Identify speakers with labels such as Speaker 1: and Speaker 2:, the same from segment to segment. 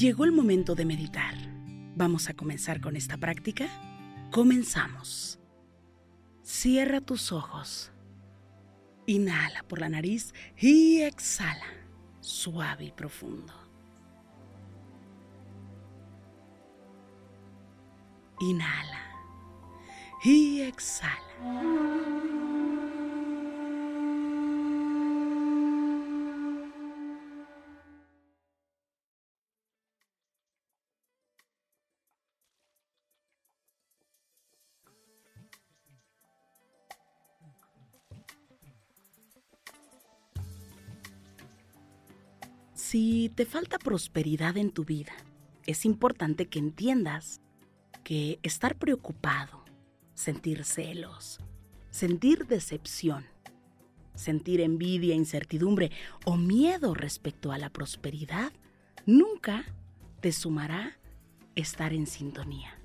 Speaker 1: Llegó el momento de meditar. ¿Vamos a comenzar con esta práctica? Comenzamos. Cierra tus ojos. Inhala por la nariz y exhala, suave y profundo. Inhala y exhala. Si te falta prosperidad en tu vida, es importante que entiendas que estar preocupado, sentir celos, sentir decepción, sentir envidia, incertidumbre o miedo respecto a la prosperidad nunca te sumará estar en sintonía.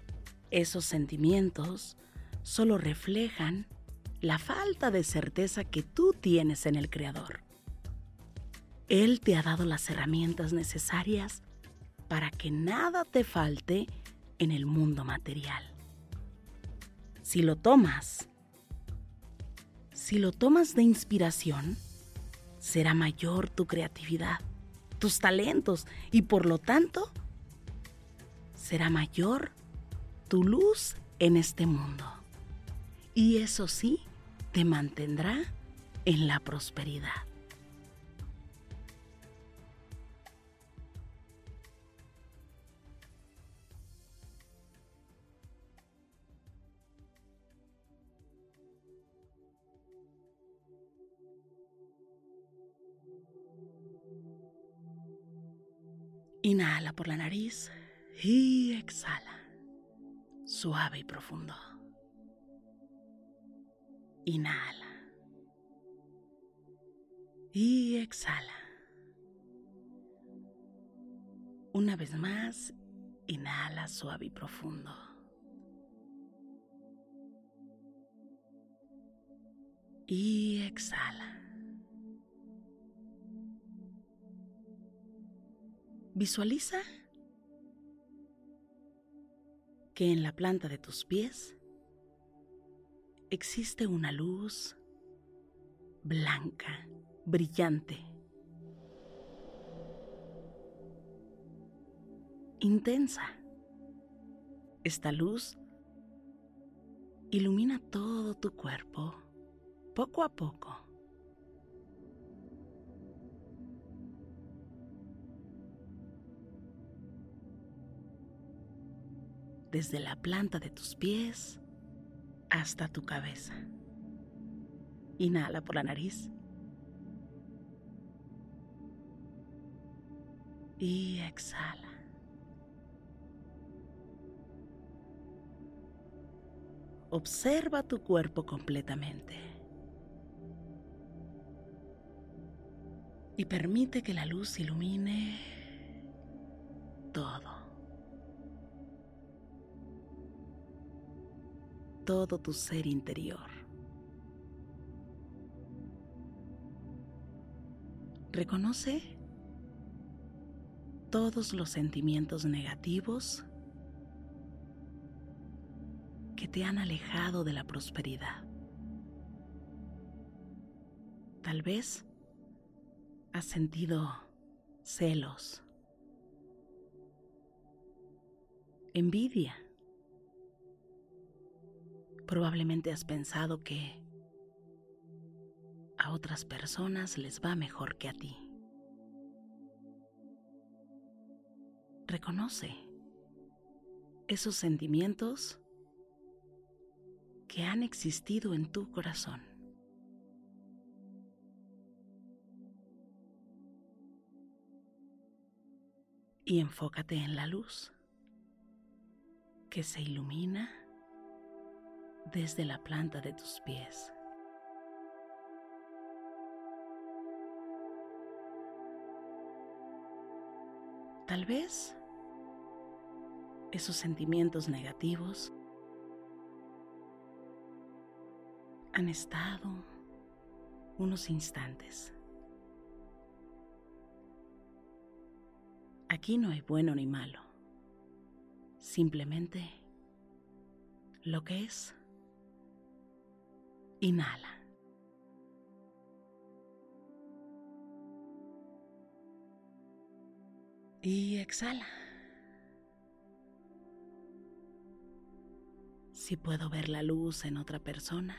Speaker 1: Esos sentimientos solo reflejan la falta de certeza que tú tienes en el Creador. Él te ha dado las herramientas necesarias para que nada te falte en el mundo material. Si lo tomas, si lo tomas de inspiración, será mayor tu creatividad, tus talentos y por lo tanto será mayor tu luz en este mundo. Y eso sí, te mantendrá en la prosperidad. Inhala por la nariz y exhala, suave y profundo. Inhala y exhala. Una vez más, inhala suave y profundo. Y exhala. Visualiza que en la planta de tus pies existe una luz blanca, brillante, intensa. Esta luz ilumina todo tu cuerpo poco a poco. Desde la planta de tus pies hasta tu cabeza. Inhala por la nariz. Y exhala. Observa tu cuerpo completamente. Y permite que la luz ilumine todo. Todo tu ser interior. Reconoce todos los sentimientos negativos que te han alejado de la prosperidad. Tal vez has sentido celos, envidia, Probablemente has pensado que a otras personas les va mejor que a ti. Reconoce esos sentimientos que han existido en tu corazón. Y enfócate en la luz que se ilumina desde la planta de tus pies. Tal vez esos sentimientos negativos han estado unos instantes. Aquí no hay bueno ni malo, simplemente lo que es. Inhala. Y exhala. Si puedo ver la luz en otra persona.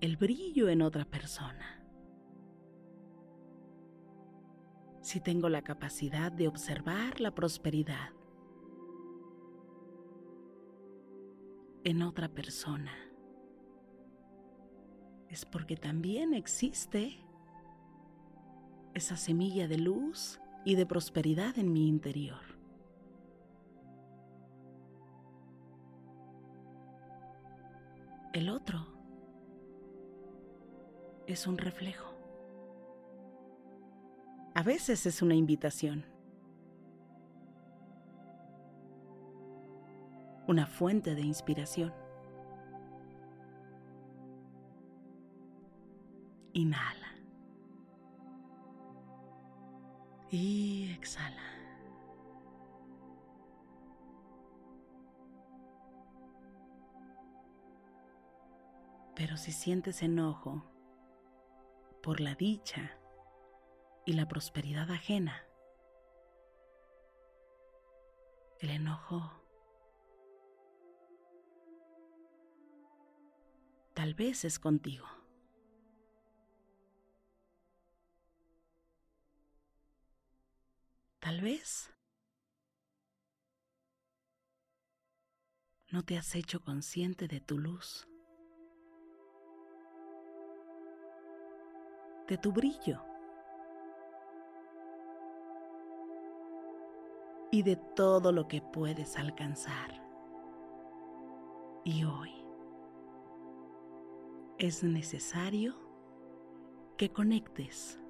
Speaker 1: El brillo en otra persona. Si tengo la capacidad de observar la prosperidad en otra persona. Es porque también existe esa semilla de luz y de prosperidad en mi interior. El otro es un reflejo. A veces es una invitación. Una fuente de inspiración. Inhala. Y exhala. Pero si sientes enojo por la dicha y la prosperidad ajena, el enojo tal vez es contigo. Tal vez no te has hecho consciente de tu luz, de tu brillo y de todo lo que puedes alcanzar. Y hoy es necesario que conectes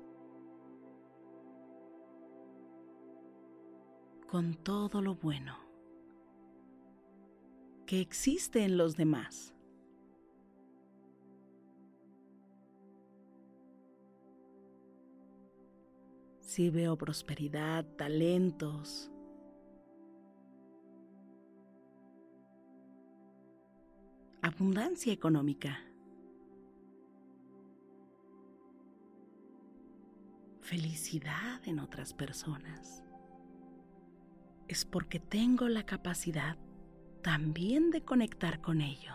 Speaker 1: con todo lo bueno que existe en los demás. Si veo prosperidad, talentos, abundancia económica, felicidad en otras personas es porque tengo la capacidad también de conectar con ello,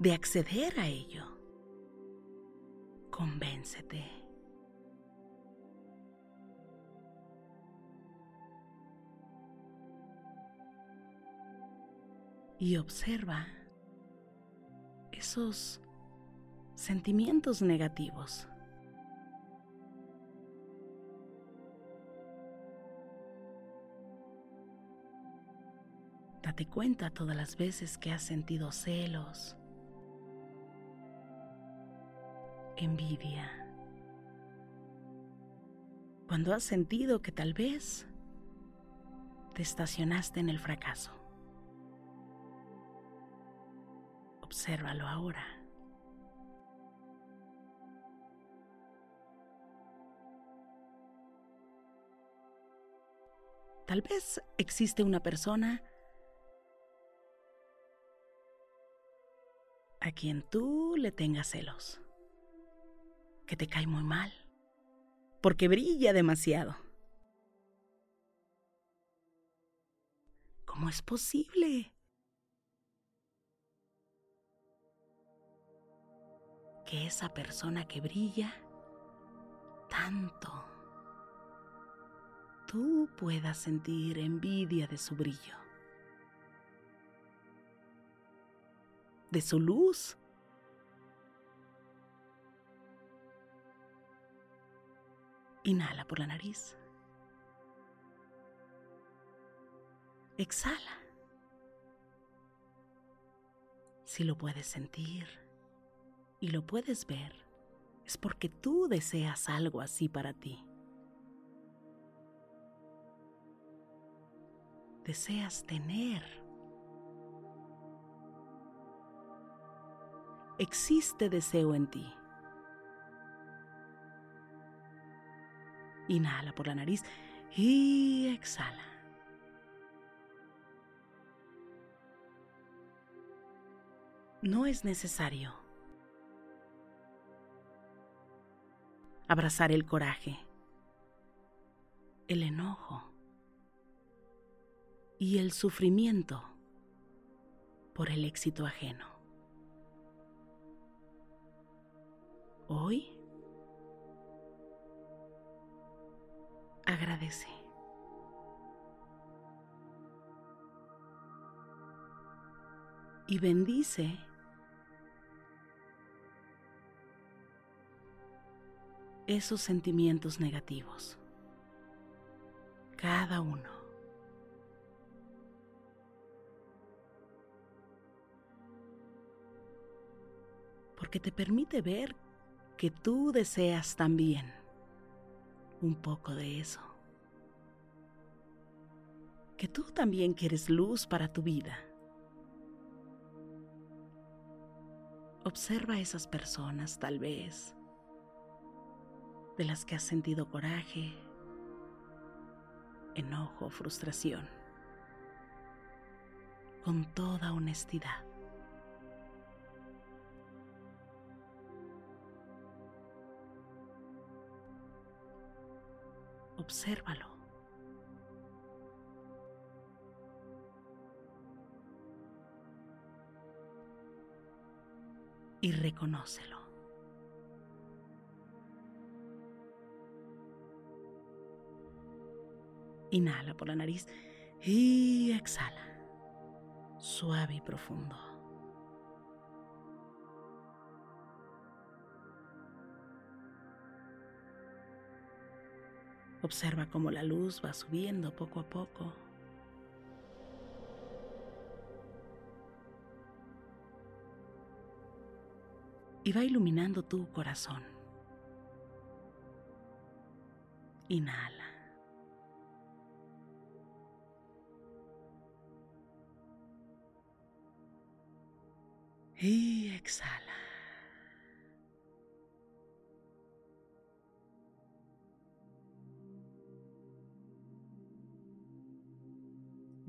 Speaker 1: de acceder a ello. Convéncete. Y observa esos sentimientos negativos Date cuenta todas las veces que has sentido celos, envidia, cuando has sentido que tal vez te estacionaste en el fracaso. Obsérvalo ahora. Tal vez existe una persona a quien tú le tengas celos, que te cae muy mal, porque brilla demasiado. ¿Cómo es posible? Que esa persona que brilla tanto tú puedas sentir envidia de su brillo, de su luz. Inhala por la nariz. Exhala. Si lo puedes sentir y lo puedes ver, es porque tú deseas algo así para ti. Deseas tener. Existe deseo en ti. Inhala por la nariz y exhala. No es necesario abrazar el coraje, el enojo y el sufrimiento por el éxito ajeno. Hoy agradece. Y bendice esos sentimientos negativos. Cada uno. Porque te permite ver que tú deseas también un poco de eso. Que tú también quieres luz para tu vida. Observa a esas personas tal vez de las que has sentido coraje, enojo, frustración, con toda honestidad. Obsérvalo. Y reconócelo. Inhala por la nariz y exhala. Suave y profundo. Observa cómo la luz va subiendo poco a poco. Y va iluminando tu corazón. Inhala. Y exhala.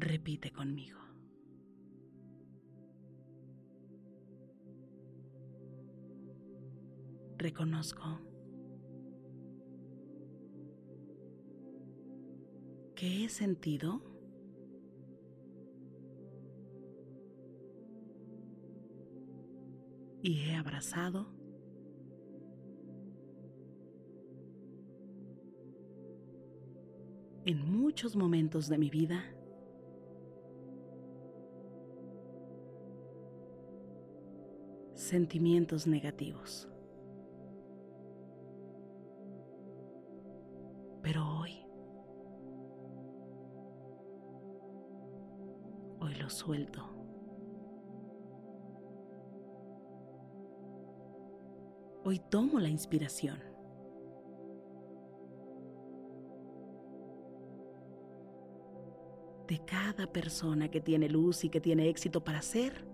Speaker 1: Repite conmigo. Reconozco que he sentido y he abrazado en muchos momentos de mi vida sentimientos negativos. Pero hoy, hoy lo suelto. Hoy tomo la inspiración. De cada persona que tiene luz y que tiene éxito para ser.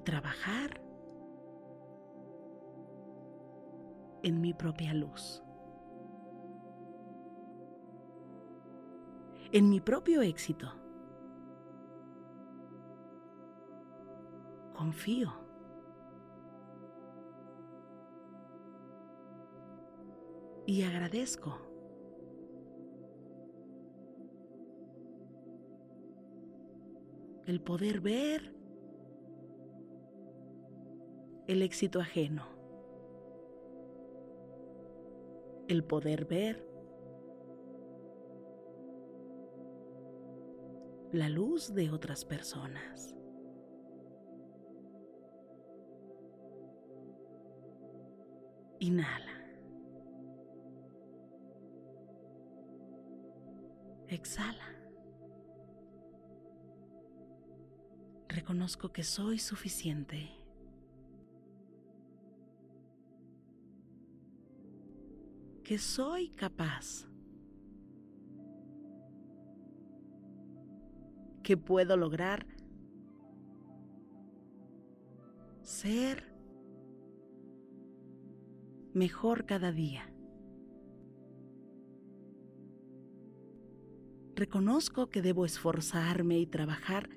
Speaker 1: Trabajar en mi propia luz. En mi propio éxito. confío. Y agradezco. El poder ver el éxito ajeno el poder ver la luz de otras personas. Inhala. Exhala. Reconozco que soy suficiente. Que soy capaz. Que puedo lograr ser mejor cada día. Reconozco que debo esforzarme y trabajar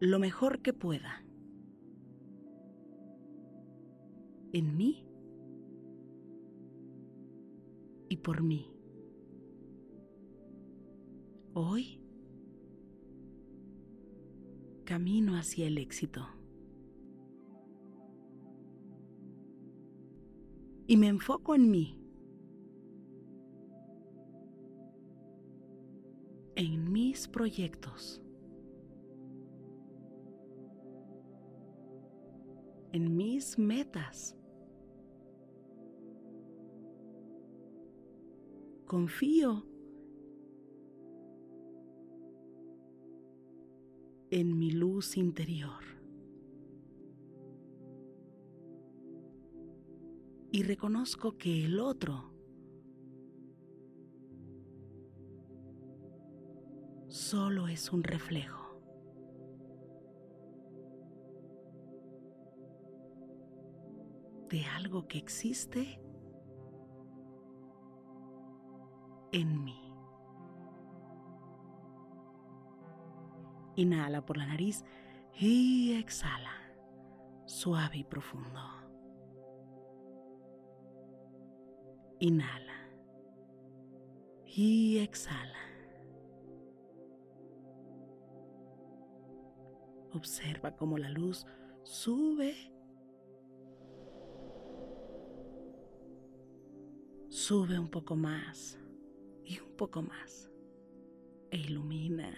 Speaker 1: lo mejor que pueda. En mí y por mí. Hoy camino hacia el éxito. Y me enfoco en mí. En mis proyectos. en mis metas. Confío en mi luz interior. Y reconozco que el otro solo es un reflejo. de algo que existe en mí. Inhala por la nariz y exhala, suave y profundo. Inhala y exhala. Observa cómo la luz sube Sube un poco más y un poco más e ilumina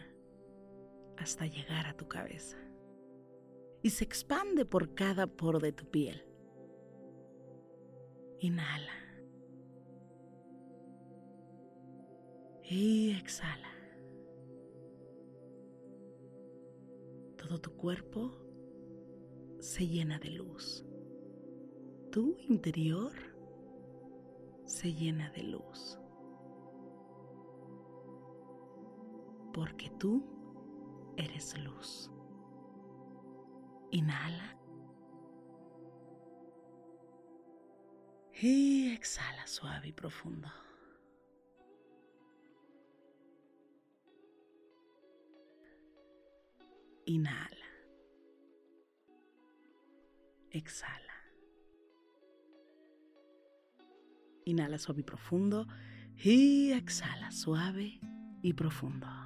Speaker 1: hasta llegar a tu cabeza y se expande por cada poro de tu piel. Inhala y exhala. Todo tu cuerpo se llena de luz. Tu interior se llena de luz. Porque tú eres luz. Inhala. Y exhala suave y profundo. Inhala. Exhala. Inhala suave y profundo. Y exhala suave y profundo.